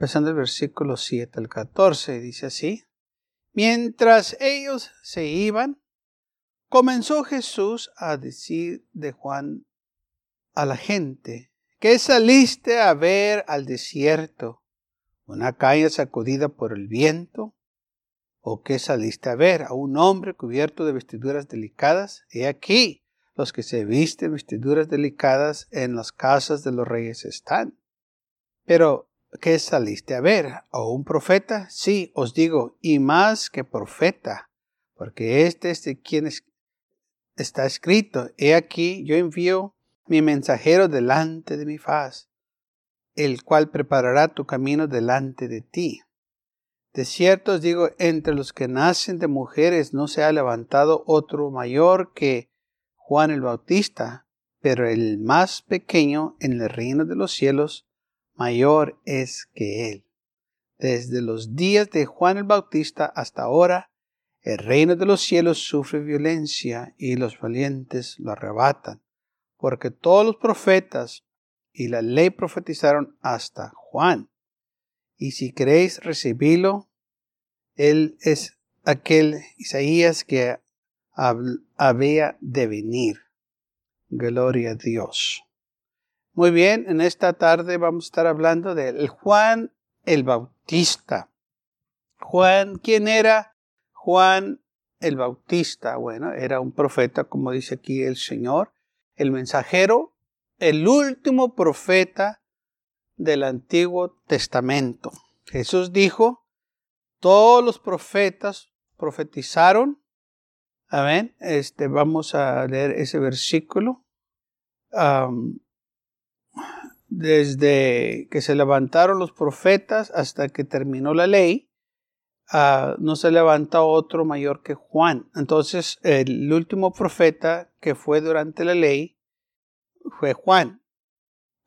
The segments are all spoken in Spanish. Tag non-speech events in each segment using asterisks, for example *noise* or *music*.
empezando el versículo 7 al 14, dice así. Mientras ellos se iban, comenzó Jesús a decir de Juan a la gente, que saliste a ver al desierto? ¿Una caña sacudida por el viento? ¿O qué saliste a ver? ¿A un hombre cubierto de vestiduras delicadas? He aquí, los que se visten vestiduras delicadas en las casas de los reyes están. Pero ¿qué saliste a ver? ¿O un profeta? Sí, os digo, y más que profeta, porque este es de quien está escrito. He aquí, yo envío mi mensajero delante de mi faz, el cual preparará tu camino delante de ti. De cierto os digo, entre los que nacen de mujeres no se ha levantado otro mayor que Juan el Bautista, pero el más pequeño en el reino de los cielos mayor es que él. Desde los días de Juan el Bautista hasta ahora, el reino de los cielos sufre violencia y los valientes lo arrebatan, porque todos los profetas y la ley profetizaron hasta Juan. Y si queréis recibirlo, él es aquel Isaías que había de venir. Gloria a Dios. Muy bien, en esta tarde vamos a estar hablando de Juan el Bautista. Juan, ¿quién era Juan el Bautista? Bueno, era un profeta, como dice aquí el Señor, el mensajero, el último profeta del Antiguo Testamento. Jesús dijo, todos los profetas profetizaron. Amén. Este, vamos a leer ese versículo desde que se levantaron los profetas hasta que terminó la ley, ah, no se levanta otro mayor que Juan. Entonces, el último profeta que fue durante la ley fue Juan.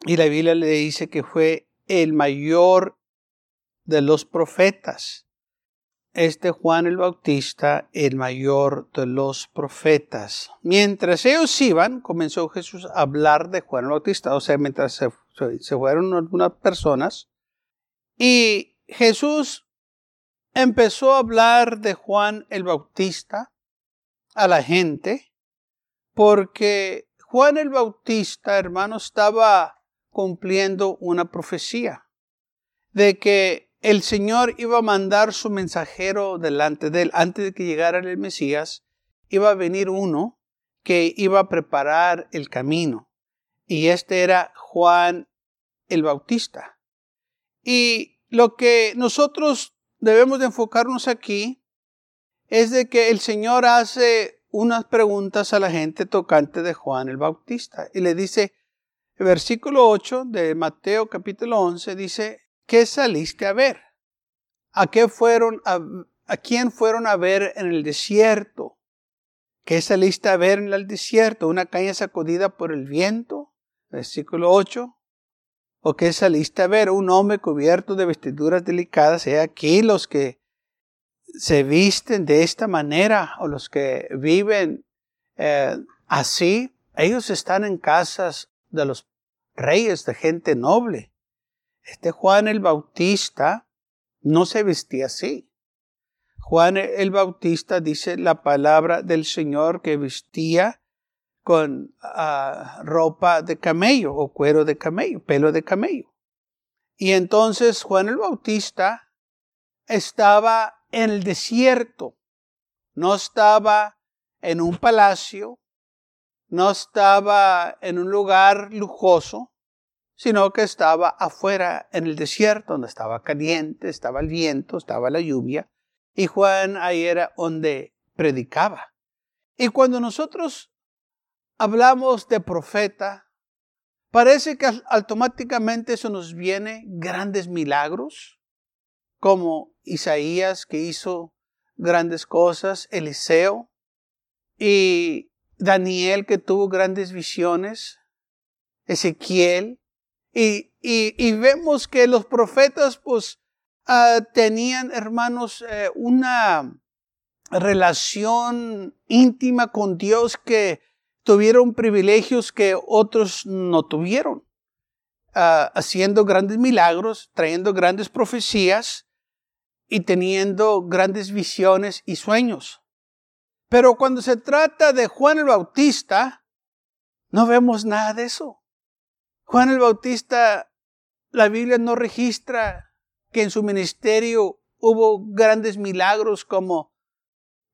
Y la Biblia le dice que fue el mayor de los profetas este Juan el Bautista, el mayor de los profetas. Mientras ellos iban, comenzó Jesús a hablar de Juan el Bautista, o sea, mientras se, fueron algunas personas, y Jesús empezó a hablar de Juan el Bautista a la gente, porque Juan el Bautista, hermano, estaba cumpliendo una profecía de que el Señor iba a mandar su mensajero delante de él. Antes de que llegara el Mesías, iba a venir uno que iba a preparar el camino. Y este era Juan el Bautista. Y lo que nosotros debemos de enfocarnos aquí es de que el Señor hace unas preguntas a la gente tocante de Juan el Bautista. Y le dice, versículo 8 de Mateo capítulo 11 dice, ¿qué saliste a ver? ¿A qué fueron a, quién fueron a ver en el desierto? ¿Qué saliste a ver en el desierto? ¿Una caña sacudida por el viento? Versículo 8. ¿O qué saliste a ver? Un hombre cubierto de vestiduras delicadas. He aquí los que se visten de esta manera o los que viven eh, así. Ellos están en casas de los reyes, de gente noble. Este Juan el Bautista no se vestía así. Juan el Bautista dice la palabra del Señor que vestía con ah, ropa de camello o cuero de camello, pelo de camello. Y entonces Juan el Bautista estaba en el desierto, no estaba en un palacio, no estaba en un lugar lujoso, sino que estaba afuera en el desierto, donde estaba caliente, estaba el viento, estaba la lluvia, y Juan ahí era donde predicaba. Y cuando nosotros hablamos de profeta, parece que automáticamente eso nos viene grandes milagros, como Isaías que hizo grandes cosas, Eliseo y Daniel que tuvo grandes visiones, Ezequiel, y, y, vemos que los profetas pues ah, tenían, hermanos, eh, una relación íntima con Dios que tuvieron privilegios que otros no tuvieron, ah, haciendo grandes milagros, trayendo grandes profecías y teniendo grandes visiones y sueños. Pero cuando se trata de Juan el Bautista, no vemos nada de eso. Juan el Bautista, la Biblia no registra que en su ministerio hubo grandes milagros como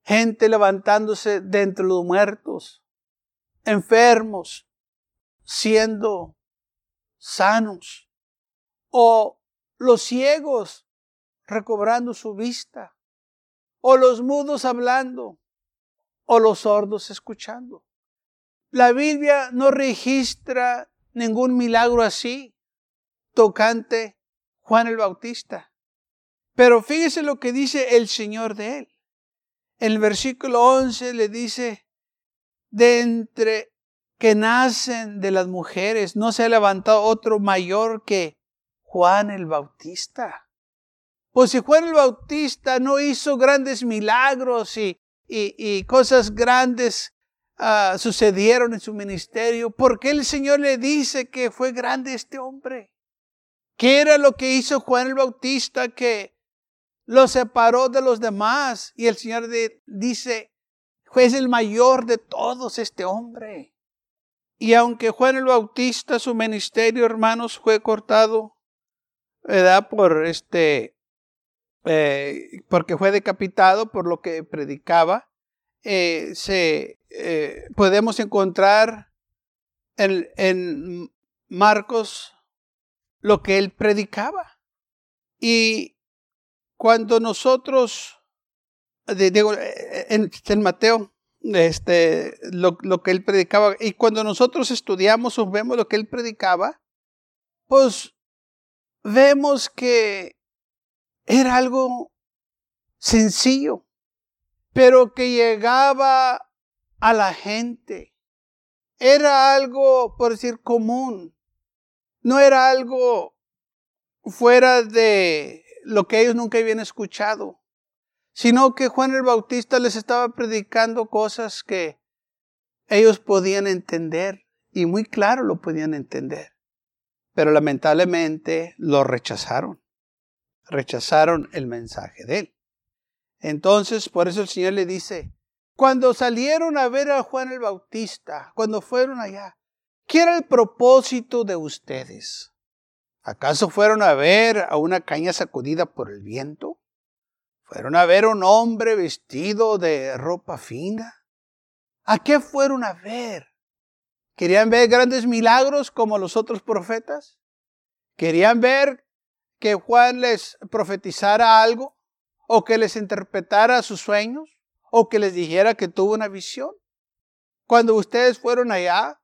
gente levantándose de entre los muertos, enfermos, siendo sanos, o los ciegos recobrando su vista, o los mudos hablando, o los sordos escuchando. La Biblia no registra ningún milagro así tocante Juan el Bautista. Pero fíjese lo que dice el Señor de él. En el versículo 11 le dice, de entre que nacen de las mujeres, no se ha levantado otro mayor que Juan el Bautista. Pues si Juan el Bautista no hizo grandes milagros y y, cosas grandes ah, sucedieron en su ministerio, ¿por qué el Señor le dice que fue grande este hombre? ¿Qué era lo que hizo Juan el Bautista que lo separó de los demás? Y el Señor dice, fue el mayor de todos este hombre. Y aunque Juan el Bautista, su ministerio, hermanos, fue cortado, ¿verdad? Por este, eh, porque fue decapitado por lo que predicaba, eh, se, eh, podemos encontrar en, en, Marcos lo que él predicaba. Y cuando nosotros, digo, en, en Mateo, este, lo, lo, que él predicaba, y cuando nosotros estudiamos o vemos lo que él predicaba, pues vemos que era algo sencillo, pero que llegaba a la gente. Era algo, por decir, común. No era algo fuera de lo que ellos nunca habían escuchado, sino que Juan el Bautista les estaba predicando cosas que ellos podían entender y muy claro lo podían entender. Pero lamentablemente lo rechazaron rechazaron el mensaje de él. Entonces, por eso el Señor le dice, cuando salieron a ver a Juan el Bautista, cuando fueron allá, ¿qué era el propósito de ustedes? ¿Acaso fueron a ver a una caña sacudida por el viento? ¿Fueron a ver un hombre vestido de ropa fina? ¿A qué fueron a ver? ¿Querían ver grandes milagros como los otros profetas? ¿Querían ver que Juan les profetizara algo o que les interpretara sus sueños o que les dijera que tuvo una visión. Cuando ustedes fueron allá,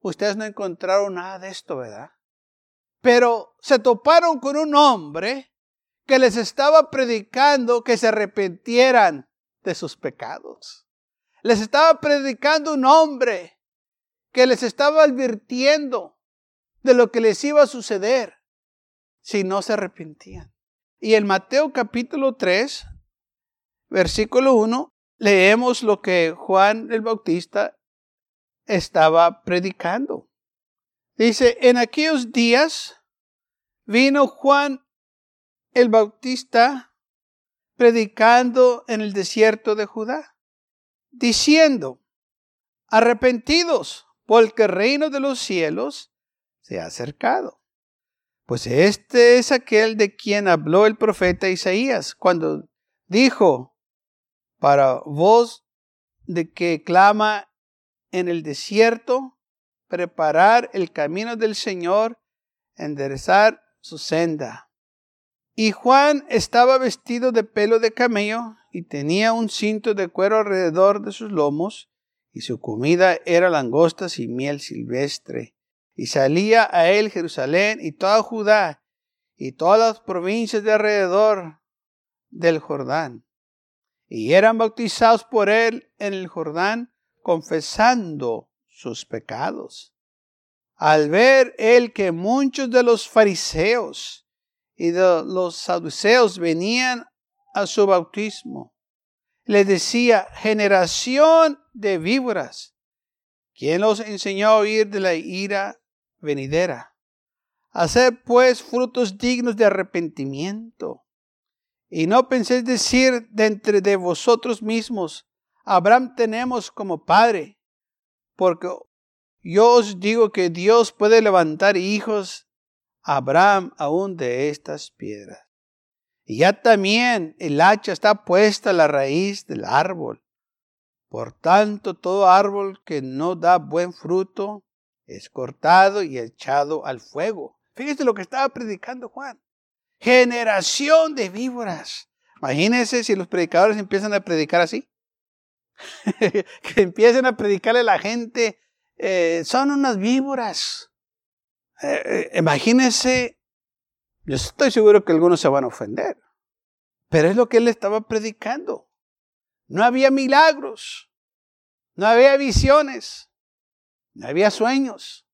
ustedes no encontraron nada de esto, ¿verdad? Pero se toparon con un hombre que les estaba predicando que se arrepintieran de sus pecados. Les estaba predicando un hombre que les estaba advirtiendo de lo que les iba a suceder si no se arrepentían. Y en Mateo capítulo 3, versículo 1, leemos lo que Juan el Bautista estaba predicando. Dice, en aquellos días vino Juan el Bautista predicando en el desierto de Judá, diciendo, arrepentidos, porque el reino de los cielos se ha acercado. Pues este es aquel de quien habló el profeta Isaías cuando dijo, para voz de que clama en el desierto, preparar el camino del Señor, enderezar su senda. Y Juan estaba vestido de pelo de camello y tenía un cinto de cuero alrededor de sus lomos, y su comida era langostas y miel silvestre y salía a él Jerusalén y toda Judá y todas las provincias de alrededor del Jordán. Y eran bautizados por él en el Jordán, confesando sus pecados. Al ver él que muchos de los fariseos y de los saduceos venían a su bautismo, le decía, generación de víboras, ¿quién los enseñó a huir de la ira venidera? Hacer pues frutos dignos de arrepentimiento. Y no penséis decir de entre de vosotros mismos, Abraham tenemos como padre, porque yo os digo que Dios puede levantar hijos Abraham aún de estas piedras. Y ya también el hacha está puesta a la raíz del árbol. Por tanto, todo árbol que no da buen fruto es cortado y echado al fuego. Fíjese lo que estaba predicando Juan. Generación de víboras. Imagínense si los predicadores empiezan a predicar así. *laughs* que empiecen a predicarle a la gente, eh, son unas víboras. Eh, eh, imagínense, yo estoy seguro que algunos se van a ofender, pero es lo que él estaba predicando. No había milagros, no había visiones, no había sueños,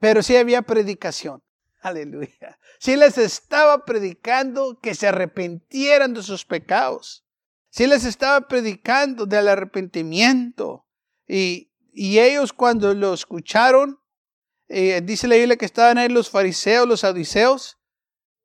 pero sí había predicación. *laughs* Aleluya. Sí les estaba predicando que se arrepintieran de sus pecados. Sí les estaba predicando del arrepentimiento. Y ellos cuando lo escucharon, eh, dice la Biblia que estaban ahí los fariseos, los saduceos,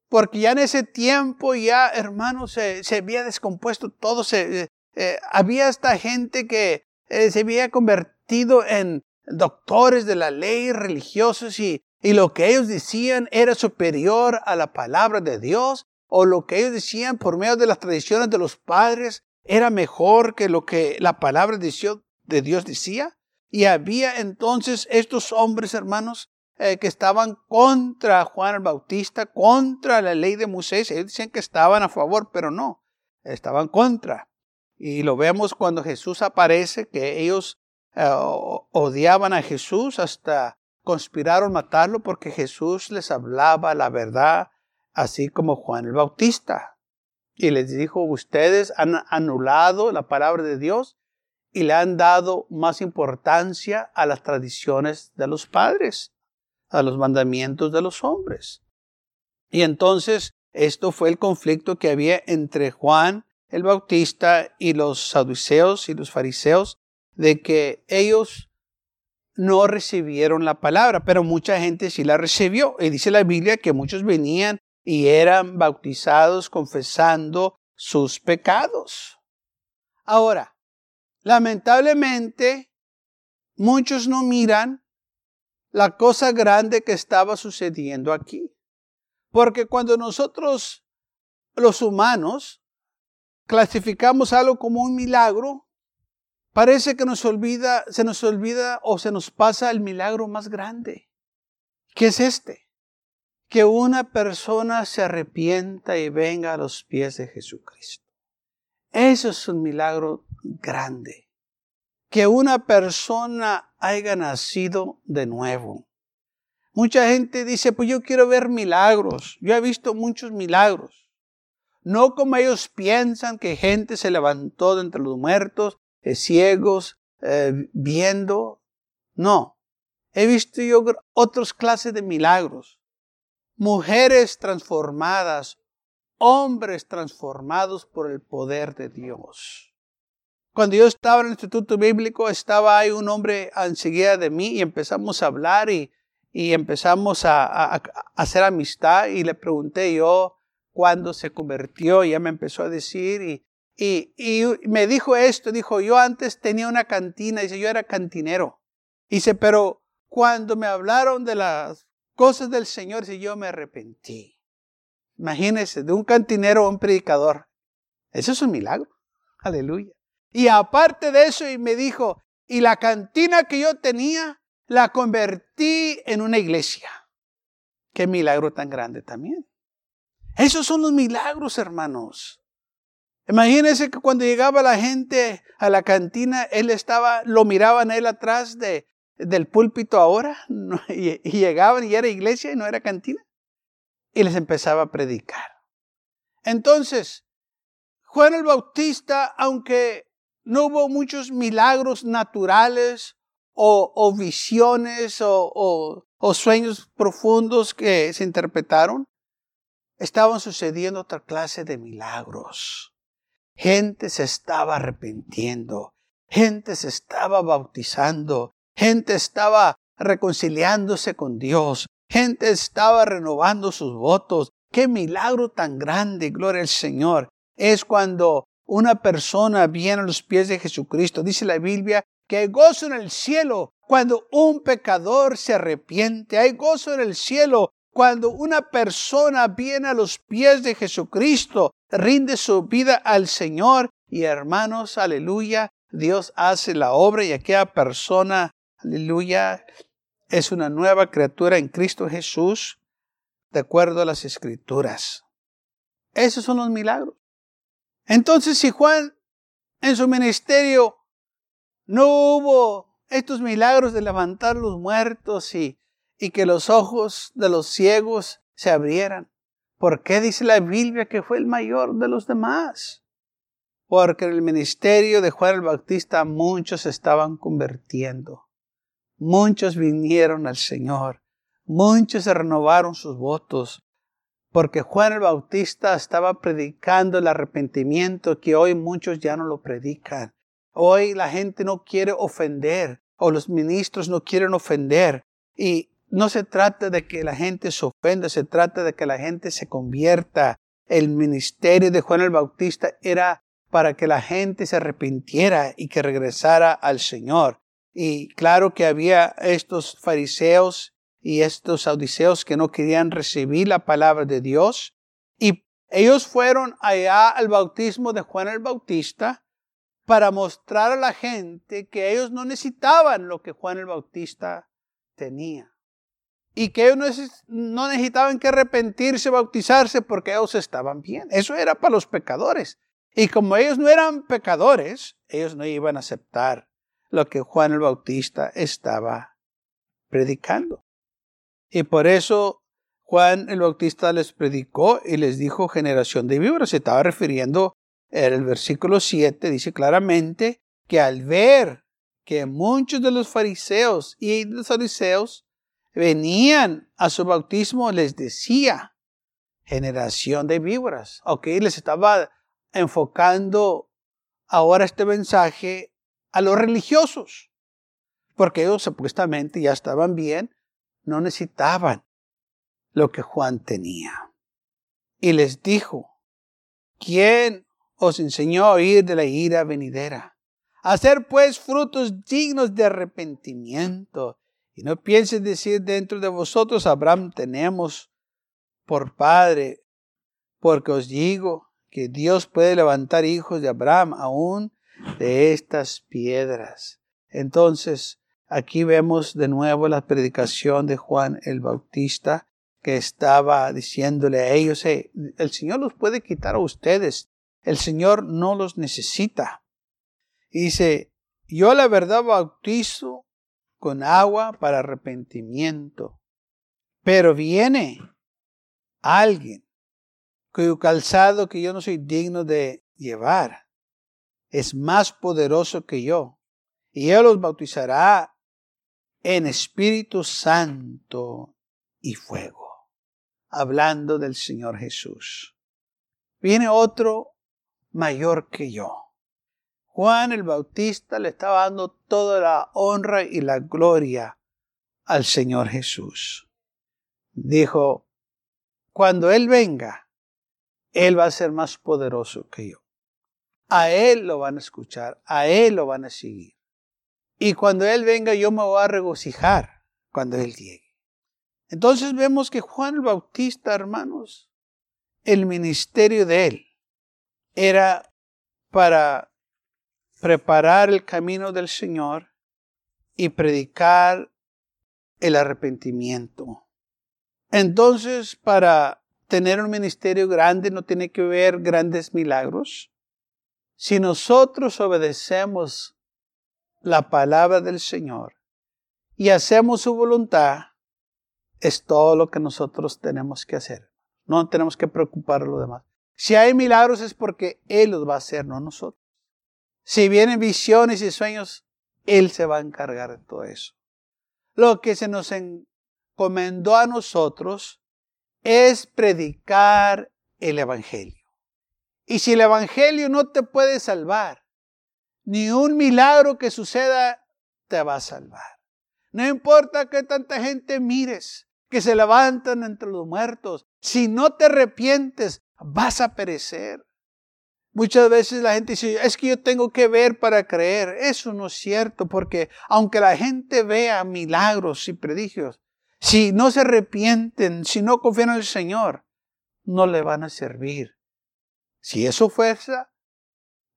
porque ya en ese tiempo ya, hermanos, se, se había descompuesto todo. Se, eh, eh, había esta gente que se había convertido en doctores de la ley, religiosos, y, y lo que ellos decían era superior a la palabra de Dios o lo que ellos decían por medio de las tradiciones de los padres era mejor que lo que la palabra de Dios decía. Y había entonces estos hombres, hermanos, eh, que estaban contra Juan el Bautista, contra la ley de Moisés. Ellos decían que estaban a favor, pero no, estaban contra. Y lo vemos cuando Jesús aparece, que ellos eh, odiaban a Jesús hasta conspiraron matarlo porque Jesús les hablaba la verdad, así como Juan el Bautista. Y les dijo, ustedes han anulado la palabra de Dios y le han dado más importancia a las tradiciones de los padres, a los mandamientos de los hombres. Y entonces esto fue el conflicto que había entre Juan el Bautista y los saduceos y los fariseos, de que ellos no recibieron la palabra, pero mucha gente sí la recibió. Y dice la Biblia que muchos venían y eran bautizados confesando sus pecados. Ahora, lamentablemente, muchos no miran la cosa grande que estaba sucediendo aquí. Porque cuando nosotros, los humanos, clasificamos algo como un milagro, parece que nos olvida, se nos olvida o se nos pasa el milagro más grande, que es este que una persona se arrepienta y venga a los pies de Jesucristo. Eso es un milagro grande. Que una persona haya nacido de nuevo. Mucha gente dice, pues yo quiero ver milagros. Yo he visto muchos milagros. No como ellos piensan que gente se levantó de entre los muertos, eh, ciegos, eh, viendo. No. He visto yo otras clases de milagros mujeres transformadas, hombres transformados por el poder de Dios. Cuando yo estaba en el Instituto Bíblico, estaba ahí un hombre enseguida de mí y empezamos a hablar y, empezamos a, hacer amistad y le pregunté yo cuándo se convirtió y ya me empezó a decir y, y, y, me dijo esto, dijo, yo antes tenía una cantina, dice, yo era cantinero. Dice, pero cuando me hablaron de las cosas del Señor si yo me arrepentí. Imagínense, de un cantinero a un predicador. Eso es un milagro. Aleluya. Y aparte de eso, y me dijo, y la cantina que yo tenía, la convertí en una iglesia. Qué milagro tan grande también. Esos son los milagros, hermanos. Imagínense que cuando llegaba la gente a la cantina, él estaba, lo miraban él atrás de, del púlpito ahora *laughs* y, llegaban y era iglesia y no era cantina. y les empezaba a predicar. Entonces, Juan el Bautista, aunque no hubo muchos milagros naturales o, visiones o, o sueños profundos que se interpretaron, estaban sucediendo otra clase de milagros. Gente se estaba arrepintiendo, gente se estaba bautizando, gente estaba reconciliándose con Dios, gente estaba renovando sus votos. Qué milagro tan grande, gloria al Señor. Es cuando una persona viene a los pies de Jesucristo. Dice la Biblia que hay gozo en el cielo cuando un pecador se arrepiente. Hay gozo en el cielo cuando una persona viene a los pies de Jesucristo, rinde su vida al Señor y hermanos, aleluya, Dios hace la obra y aquella persona, aleluya, es una nueva criatura en Cristo Jesús, de acuerdo a las escrituras. Esos son los milagros. Entonces, si Juan en su ministerio no hubo estos milagros de levantar los muertos y que los ojos de los ciegos se abrieran. ¿Por qué dice la Biblia que fue el mayor de los demás? Porque en el ministerio de Juan el Bautista muchos estaban convirtiendo. Muchos vinieron al Señor. Muchos renovaron sus votos. Porque Juan el Bautista estaba predicando el arrepentimiento que hoy muchos ya no lo predican. Hoy la gente no quiere ofender o los ministros no quieren ofender. Y no se trata de que la gente se ofenda, se trata de que la gente se convierta. El ministerio de Juan el Bautista era para que la gente se arrepintiera y que regresara al Señor. Y claro que había estos fariseos y estos saduceos que no querían recibir la palabra de Dios. Y ellos fueron allá al bautismo de Juan el Bautista para mostrar a la gente que ellos no necesitaban lo que Juan el Bautista tenía y que ellos no necesitaban que arrepentirse, bautizarse, porque ellos estaban bien. Eso era para los pecadores. Y como ellos no eran pecadores, ellos no iban a aceptar lo que Juan el Bautista estaba predicando. Y por eso Juan el Bautista les predicó y les dijo generación de víboras. Se estaba refiriendo en el versículo 7, dice claramente que al ver que muchos de los fariseos y los fariseos venían a su bautismo les decía, generación de víboras. Ok, les estaba enfocando ahora este mensaje a los religiosos, porque ellos supuestamente ya estaban bien, no necesitaban lo que Juan tenía. Y les dijo, ¿quién os enseñó a oír de la ira venidera? Hacer pues frutos dignos de arrepentimiento y no piensen decir dentro de vosotros, Abraham tenemos por padre, porque os digo que Dios puede levantar hijos de Abraham aún de estas piedras. Entonces, aquí vemos de nuevo la predicación de Juan el Bautista, que estaba diciéndole a ellos, el Señor los puede quitar a ustedes, el Señor no los necesita. Y dice, yo la verdad bautizo con agua para arrepentimiento. Pero viene alguien cuyo calzado que yo no soy digno de llevar es más poderoso que yo. Y él los bautizará en Espíritu Santo y fuego. Hablando del Señor Jesús. Viene otro mayor que yo. Juan el Bautista le estaba dando toda la honra y la gloria al Señor Jesús. Dijo, cuando Él venga, Él va a ser más poderoso que yo. A Él lo van a escuchar, a Él lo van a seguir. Y cuando Él venga, yo me voy a regocijar cuando Él llegue. Entonces vemos que Juan el Bautista, hermanos, el ministerio de Él era para preparar el camino del Señor y predicar el arrepentimiento. Entonces, para tener un ministerio grande no tiene que ver grandes milagros. Si nosotros obedecemos la palabra del Señor y hacemos su voluntad, es todo lo que nosotros tenemos que hacer. No tenemos que preocupar a los demás. Si hay milagros es porque Él los va a hacer, no nosotros. Si vienen visiones y sueños, Él se va a encargar de todo eso. Lo que se nos encomendó a nosotros es predicar el Evangelio. Y si el Evangelio no te puede salvar, ni un milagro que suceda te va a salvar. No importa que tanta gente mires, que se levantan entre los muertos, si no te arrepientes, vas a perecer. Muchas veces la gente dice, es que yo tengo que ver para creer. Eso no es cierto, porque aunque la gente vea milagros y prodigios, si no se arrepienten, si no confían en el Señor, no le van a servir. Si eso fuerza,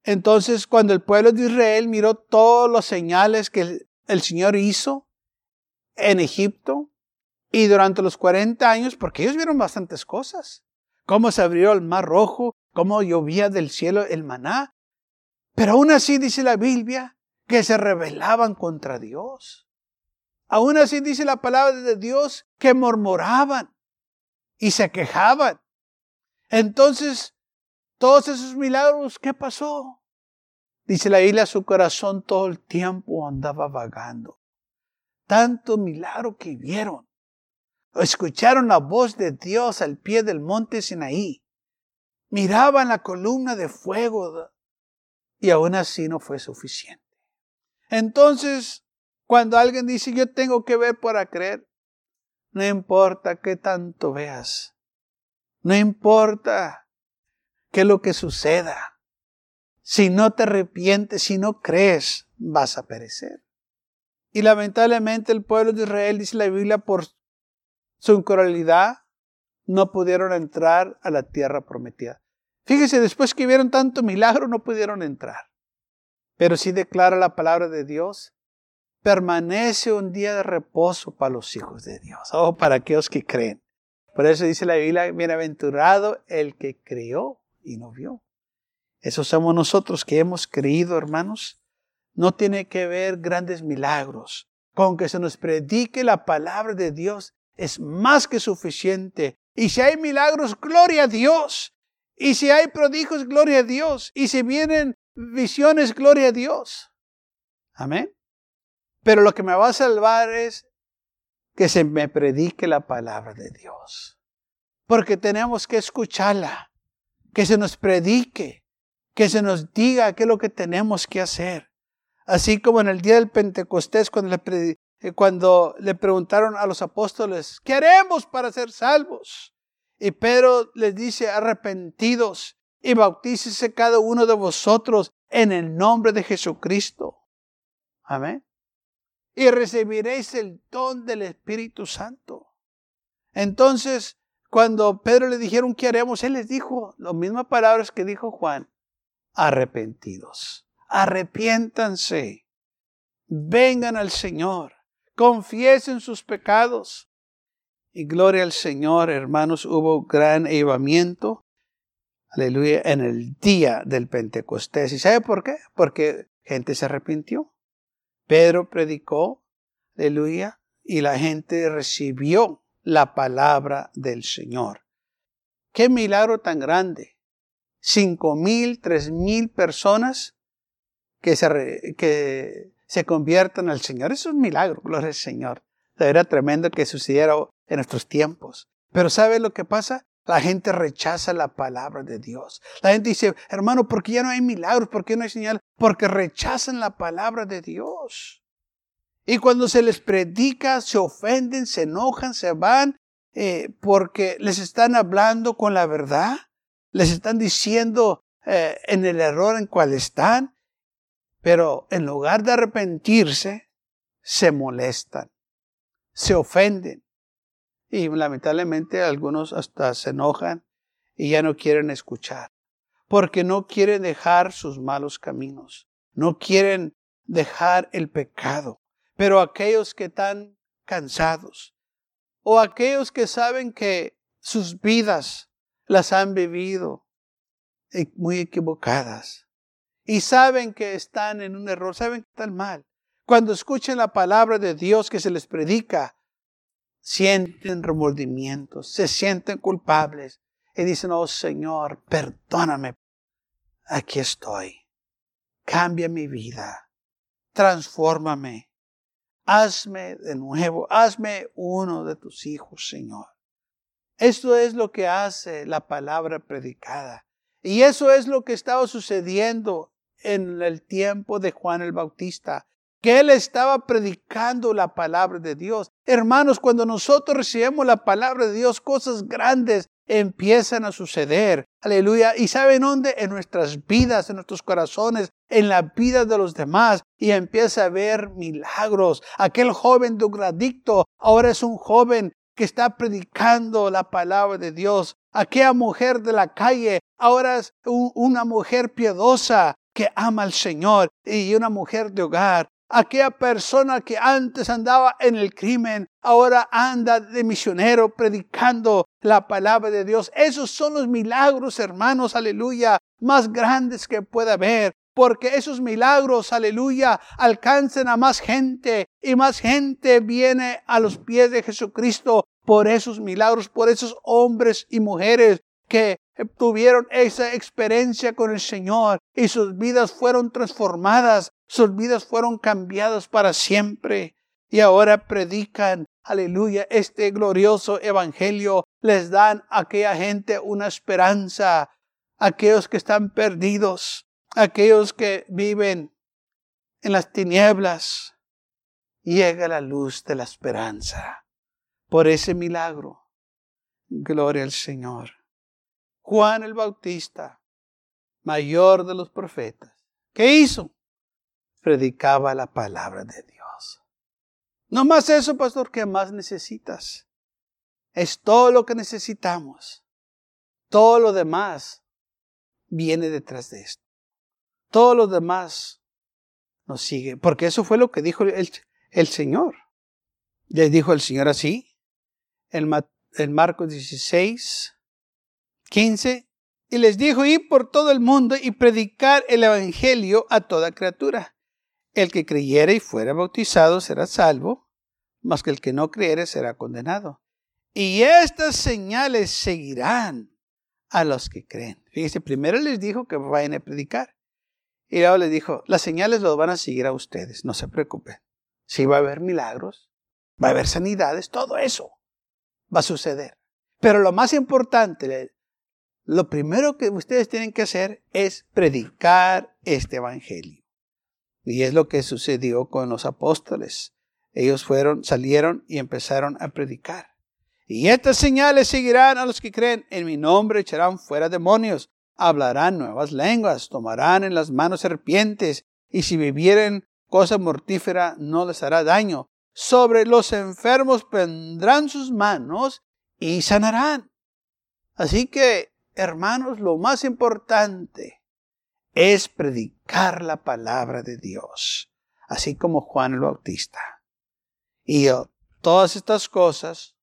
entonces cuando el pueblo de Israel miró todos los señales que el Señor hizo en Egipto y durante los 40 años, porque ellos vieron bastantes cosas, cómo se abrió el mar rojo, cómo llovía del cielo el maná, pero aún así dice la Biblia que se rebelaban contra Dios. Aún así dice la palabra de Dios que murmuraban y se quejaban. Entonces, todos esos milagros, ¿qué pasó? Dice la Biblia, su corazón todo el tiempo andaba vagando. Tanto milagro que vieron. Escucharon la voz de Dios al pie del monte Sinaí. Miraban la columna de fuego y aún así no fue suficiente. Entonces, cuando alguien dice yo tengo que ver para creer, no importa qué tanto veas, no importa qué es lo que suceda. Si no te arrepientes, si no crees, vas a perecer. Y lamentablemente el pueblo de Israel, dice la Biblia, por su incredulidad, no pudieron entrar a la tierra prometida. Fíjese, después que vieron tanto milagro, no pudieron entrar. Pero sí declara la palabra de Dios, permanece un día de reposo para los hijos de Dios, o oh, para aquellos que creen. Por eso dice la Biblia, bienaventurado el que creyó y no vio. Eso somos nosotros que hemos creído, hermanos. No tiene que ver grandes milagros. Con que se nos predique la palabra de Dios es más que suficiente. Y si hay milagros, gloria a Dios. Y si hay prodigios, gloria a Dios. Y si vienen visiones, gloria a Dios. Amén. Pero lo que me va a salvar es que se me predique la palabra de Dios. Porque tenemos que escucharla, que se nos predique, que se nos diga qué es lo que tenemos que hacer. Así como en el día del Pentecostés, cuando le, eh, cuando le preguntaron a los apóstoles, ¿qué haremos para ser salvos? Y Pedro les dice, arrepentidos y bautícese cada uno de vosotros en el nombre de Jesucristo. Amén y recibiréis el don del Espíritu Santo. Entonces, cuando Pedro le dijeron qué haremos, él les dijo las mismas palabras que dijo Juan, arrepentidos, arrepiéntanse, vengan al Señor, confiesen sus pecados. Y gloria al Señor, hermanos, hubo gran evamiento, aleluya, en el día del Pentecostés. ¿Y sabe por qué? Porque gente se arrepintió. Pedro predicó, aleluya, y la gente recibió la palabra del Señor. Qué milagro tan grande. Cinco mil, tres mil personas que se, que se conviertan al Señor. Es un milagro, gloria al Señor. Era tremendo que sucediera en nuestros tiempos. Pero ¿sabe lo que pasa? La gente rechaza la palabra de Dios. La gente dice, hermano, ¿por qué ya no hay milagros? ¿Por qué no hay señal? Porque rechazan la palabra de Dios. Y cuando se les predica, se ofenden, se enojan, se van, eh, porque les están hablando con la verdad, les están diciendo eh, en el error en cual están, pero en lugar de arrepentirse, se molestan, se ofenden. Y lamentablemente algunos hasta se enojan y ya no quieren escuchar, porque no quieren dejar sus malos caminos, no quieren dejar el pecado. Pero aquellos que están cansados o aquellos que saben que sus vidas las han vivido muy equivocadas y saben que están en un error, saben que están mal. Cuando escuchen la palabra de Dios que se les predica, sienten remordimientos, se sienten culpables y dicen, oh Señor, perdóname, aquí estoy, cambia mi vida, transfórmame, hazme de nuevo, hazme uno de tus hijos, Señor. Esto es lo que hace la palabra predicada. Y eso es lo que estaba sucediendo en el tiempo de Juan el Bautista, que él estaba predicando la palabra de Dios. Hermanos, cuando nosotros recibimos la palabra de Dios, cosas grandes empiezan a suceder. Aleluya. ¿Y saben dónde? En nuestras vidas, en nuestros corazones, en la vida de los demás. Y empieza a ver milagros. Aquel joven drogadicto ahora es un joven que está predicando la palabra de Dios. Aquella mujer de la calle ahora es una mujer piedosa que ama al Señor y una mujer de hogar. Aquella persona que antes andaba en el crimen, ahora anda de misionero predicando la palabra de Dios. Esos son los milagros, hermanos, aleluya, más grandes que pueda haber porque esos milagros, aleluya, alcanzan a más gente y más gente viene a los pies de Jesucristo por esos milagros, por esos hombres y mujeres que tuvieron esa experiencia con el Señor y sus vidas fueron transformadas, sus vidas fueron cambiadas para siempre. Y ahora predican, aleluya, este glorioso evangelio, les dan a aquella gente una esperanza, aquellos que están perdidos, aquellos que viven en las tinieblas, llega la luz de la esperanza. Por ese milagro, gloria al Señor. Juan el Bautista, mayor de los profetas, ¿qué hizo? Predicaba la palabra de Dios. No más eso, pastor, ¿qué más necesitas? Es todo lo que necesitamos. Todo lo demás viene detrás de esto. Todo lo demás nos sigue. Porque eso fue lo que dijo el, el Señor. Le dijo el Señor así, en, en Marcos 16, 15, y les dijo, ir por todo el mundo y predicar el Evangelio a toda criatura. El que creyere y fuera bautizado será salvo, mas que el que no creyere será condenado. Y estas señales seguirán a los que creen. Fíjese, primero les dijo que vayan a predicar. Y luego les dijo, las señales los van a seguir a ustedes, no se preocupen. Si va a haber milagros, va a haber sanidades, todo eso va a suceder. Pero lo más importante, lo primero que ustedes tienen que hacer es predicar este evangelio. Y es lo que sucedió con los apóstoles. Ellos fueron, salieron y empezaron a predicar. Y estas señales seguirán a los que creen. En mi nombre echarán fuera demonios hablarán nuevas lenguas, tomarán en las manos serpientes, y si vivieren cosa mortífera no les hará daño. Sobre los enfermos pondrán sus manos y sanarán. Así que, hermanos, lo más importante es predicar la palabra de Dios, así como Juan el Bautista. Y todas estas cosas,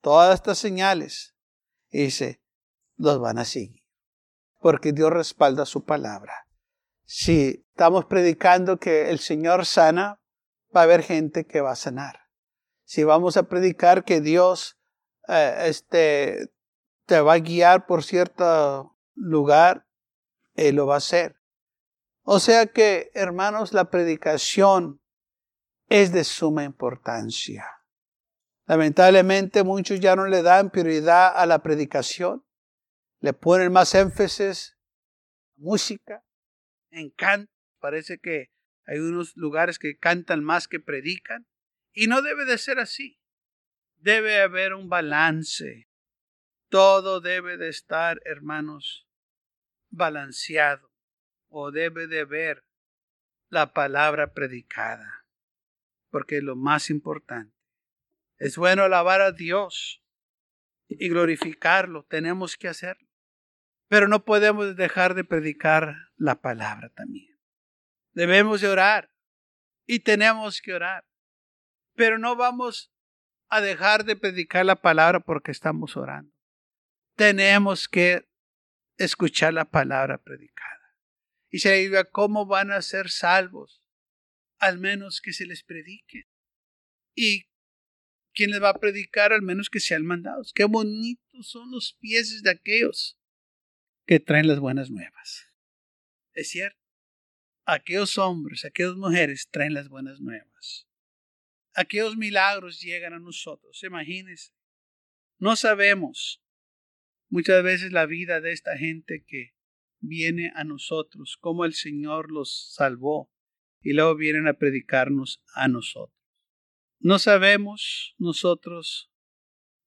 todas estas señales, dice, los van a seguir porque Dios respalda su palabra. Si estamos predicando que el Señor sana, va a haber gente que va a sanar. Si vamos a predicar que Dios eh, este, te va a guiar por cierto lugar, Él lo va a hacer. O sea que, hermanos, la predicación es de suma importancia. Lamentablemente muchos ya no le dan prioridad a la predicación le ponen más énfasis música, en canto. Parece que hay unos lugares que cantan más que predican. Y no debe de ser así. Debe haber un balance. Todo debe de estar, hermanos, balanceado. O debe de haber la palabra predicada. Porque es lo más importante. Es bueno alabar a Dios y glorificarlo. Tenemos que hacerlo. Pero no podemos dejar de predicar la palabra también. Debemos de orar y tenemos que orar. Pero no vamos a dejar de predicar la palabra porque estamos orando. Tenemos que escuchar la palabra predicada. Y se diga, ¿cómo van a ser salvos? Al menos que se les predique. Y ¿Quién les va a predicar al menos que sean mandados? Qué bonitos son los pies de aquellos que traen las buenas nuevas. Es cierto. Aquellos hombres, aquellas mujeres traen las buenas nuevas. Aquellos milagros llegan a nosotros. Imagínense. No sabemos muchas veces la vida de esta gente que viene a nosotros, cómo el Señor los salvó y luego vienen a predicarnos a nosotros. No sabemos nosotros,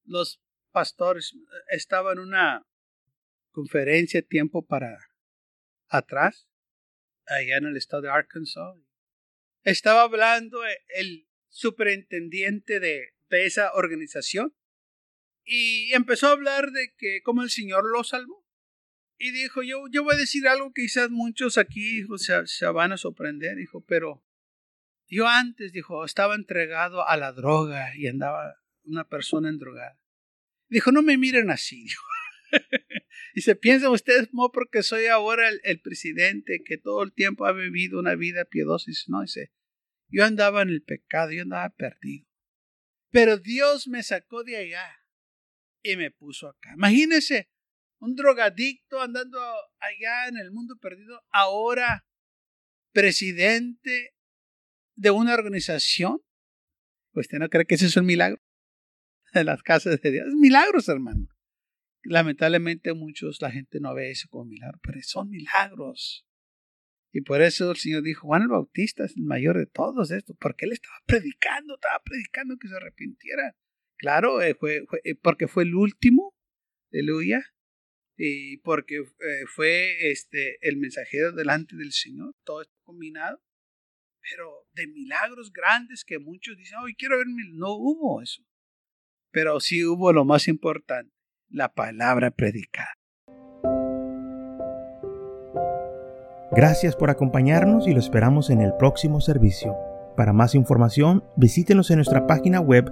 los pastores, estaba en una conferencia tiempo para atrás, allá en el estado de Arkansas. Estaba hablando el superintendiente de esa organización y empezó a hablar de que cómo el Señor lo salvó. Y dijo, yo, yo voy a decir algo que quizás muchos aquí se, se van a sorprender, dijo, pero yo antes, dijo, estaba entregado a la droga y andaba una persona en drogada. Dijo, no me miren así, *laughs* dijo. y se piensan ustedes, no, porque soy ahora el, presidente que todo el tiempo ha vivido una vida piedosa. Y dice, no, dice, yo andaba en el pecado, yo andaba perdido. Pero Dios me sacó de allá y me puso acá. Imagínense, un drogadicto andando allá en el mundo perdido, ahora presidente de una organización, ¿usted no cree que ese es un milagro? *laughs* En las casas de Dios. Milagros, hermano. Lamentablemente muchos, la gente no ve eso como milagro, pero son milagros. Y por eso el Señor dijo, Juan el Bautista es el mayor de todos estos, porque él estaba predicando, estaba predicando que se arrepintiera. Claro, eh, fue, eh, porque fue el último, aleluya, y porque eh, fue este, el mensajero delante del Señor, todo esto combinado pero de milagros grandes que muchos dicen, hoy quiero ver, no hubo eso. Pero sí hubo lo más importante, la palabra predicada. Gracias por acompañarnos y lo esperamos en el próximo servicio. Para más información, visítenos en nuestra página web